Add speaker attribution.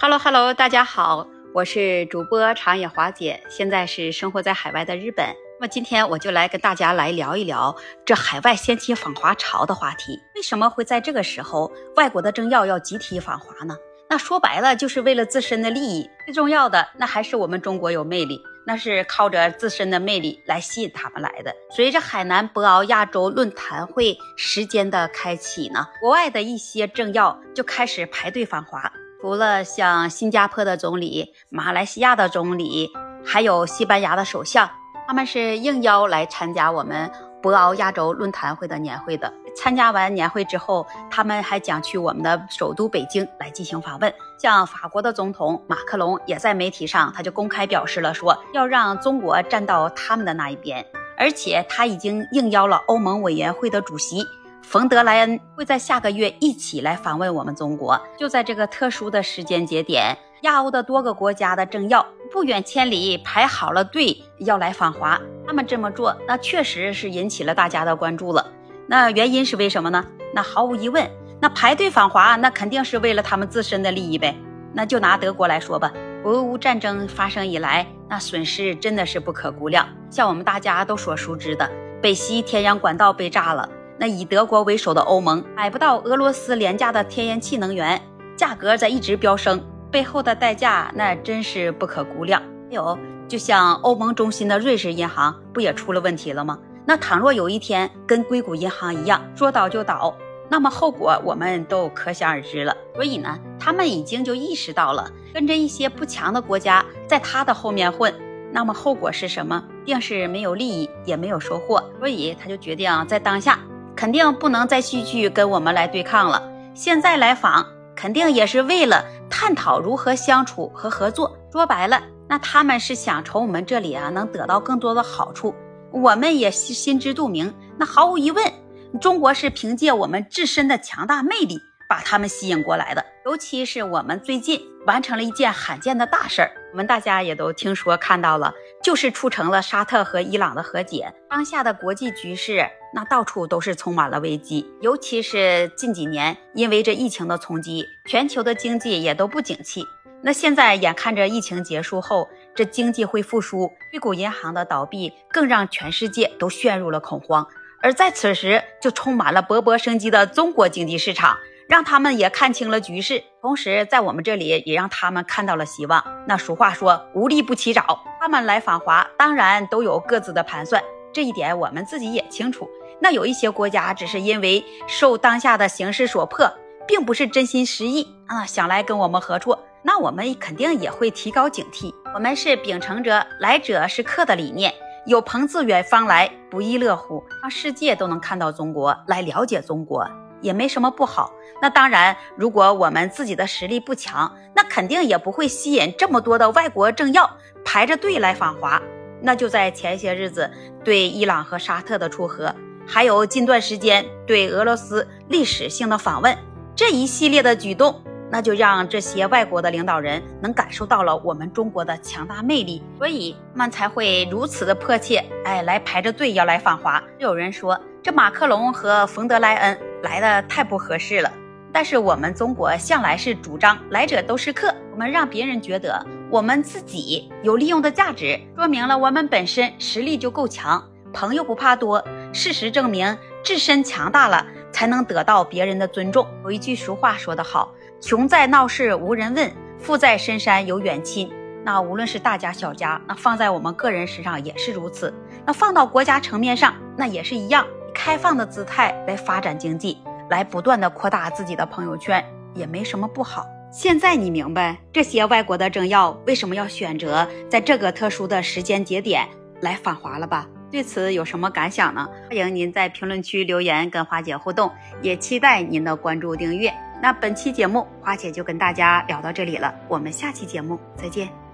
Speaker 1: Hello Hello，大家好，我是主播长野华姐，现在是生活在海外的日本。那么今天我就来跟大家来聊一聊这海外掀起访华潮的话题。为什么会在这个时候外国的政要要集体访华呢？那说白了就是为了自身的利益。最重要的那还是我们中国有魅力，那是靠着自身的魅力来吸引他们来的。随着海南博鳌亚洲论坛会时间的开启呢，国外的一些政要就开始排队访华。除了像新加坡的总理、马来西亚的总理，还有西班牙的首相，他们是应邀来参加我们博鳌亚洲论坛会的年会的。参加完年会之后，他们还将去我们的首都北京来进行访问。像法国的总统马克龙也在媒体上，他就公开表示了，说要让中国站到他们的那一边，而且他已经应邀了欧盟委员会的主席。冯德莱恩会在下个月一起来访问我们中国，就在这个特殊的时间节点，亚欧的多个国家的政要不远千里排好了队要来访华。他们这么做，那确实是引起了大家的关注了。那原因是为什么呢？那毫无疑问，那排队访华，那肯定是为了他们自身的利益呗。那就拿德国来说吧，俄乌战争发生以来，那损失真的是不可估量。像我们大家都所熟知的，北溪天然管道被炸了。那以德国为首的欧盟买不到俄罗斯廉价的天然气能源，价格在一直飙升，背后的代价那真是不可估量。还有，就像欧盟中心的瑞士银行不也出了问题了吗？那倘若有一天跟硅谷银行一样说倒就倒，那么后果我们都可想而知了。所以呢，他们已经就意识到了，跟着一些不强的国家在他的后面混，那么后果是什么？定是没有利益，也没有收获。所以他就决定在当下。肯定不能再继续跟我们来对抗了。现在来访，肯定也是为了探讨如何相处和合作。说白了，那他们是想从我们这里啊能得到更多的好处。我们也心知肚明。那毫无疑问，中国是凭借我们自身的强大魅力把他们吸引过来的。尤其是我们最近完成了一件罕见的大事儿，我们大家也都听说看到了，就是促成了沙特和伊朗的和解。当下的国际局势。那到处都是充满了危机，尤其是近几年，因为这疫情的冲击，全球的经济也都不景气。那现在眼看着疫情结束后，这经济会复苏，硅谷银行的倒闭更让全世界都陷入了恐慌。而在此时，就充满了勃勃生机的中国经济市场，让他们也看清了局势，同时在我们这里也让他们看到了希望。那俗话说，无利不起早，他们来访华，当然都有各自的盘算。这一点我们自己也清楚。那有一些国家只是因为受当下的形势所迫，并不是真心实意啊，想来跟我们合作，那我们肯定也会提高警惕。我们是秉承着来者是客的理念，有朋自远方来，不亦乐乎，让世界都能看到中国，来了解中国，也没什么不好。那当然，如果我们自己的实力不强，那肯定也不会吸引这么多的外国政要排着队来访华。那就在前些日子，对伊朗和沙特的出核，还有近段时间对俄罗斯历史性的访问，这一系列的举动，那就让这些外国的领导人能感受到了我们中国的强大魅力，所以们才会如此的迫切，哎，来排着队要来访华。有人说，这马克龙和冯德莱恩来的太不合适了。但是我们中国向来是主张来者都是客，我们让别人觉得我们自己有利用的价值，说明了我们本身实力就够强。朋友不怕多，事实证明自身强大了，才能得到别人的尊重。有一句俗话说得好：“穷在闹市无人问，富在深山有远亲。”那无论是大家小家，那放在我们个人身上也是如此。那放到国家层面上，那也是一样，开放的姿态来发展经济。来不断的扩大自己的朋友圈也没什么不好。现在你明白这些外国的政要为什么要选择在这个特殊的时间节点来访华了吧？对此有什么感想呢？欢迎您在评论区留言跟花姐互动，也期待您的关注订阅。那本期节目花姐就跟大家聊到这里了，我们下期节目再见。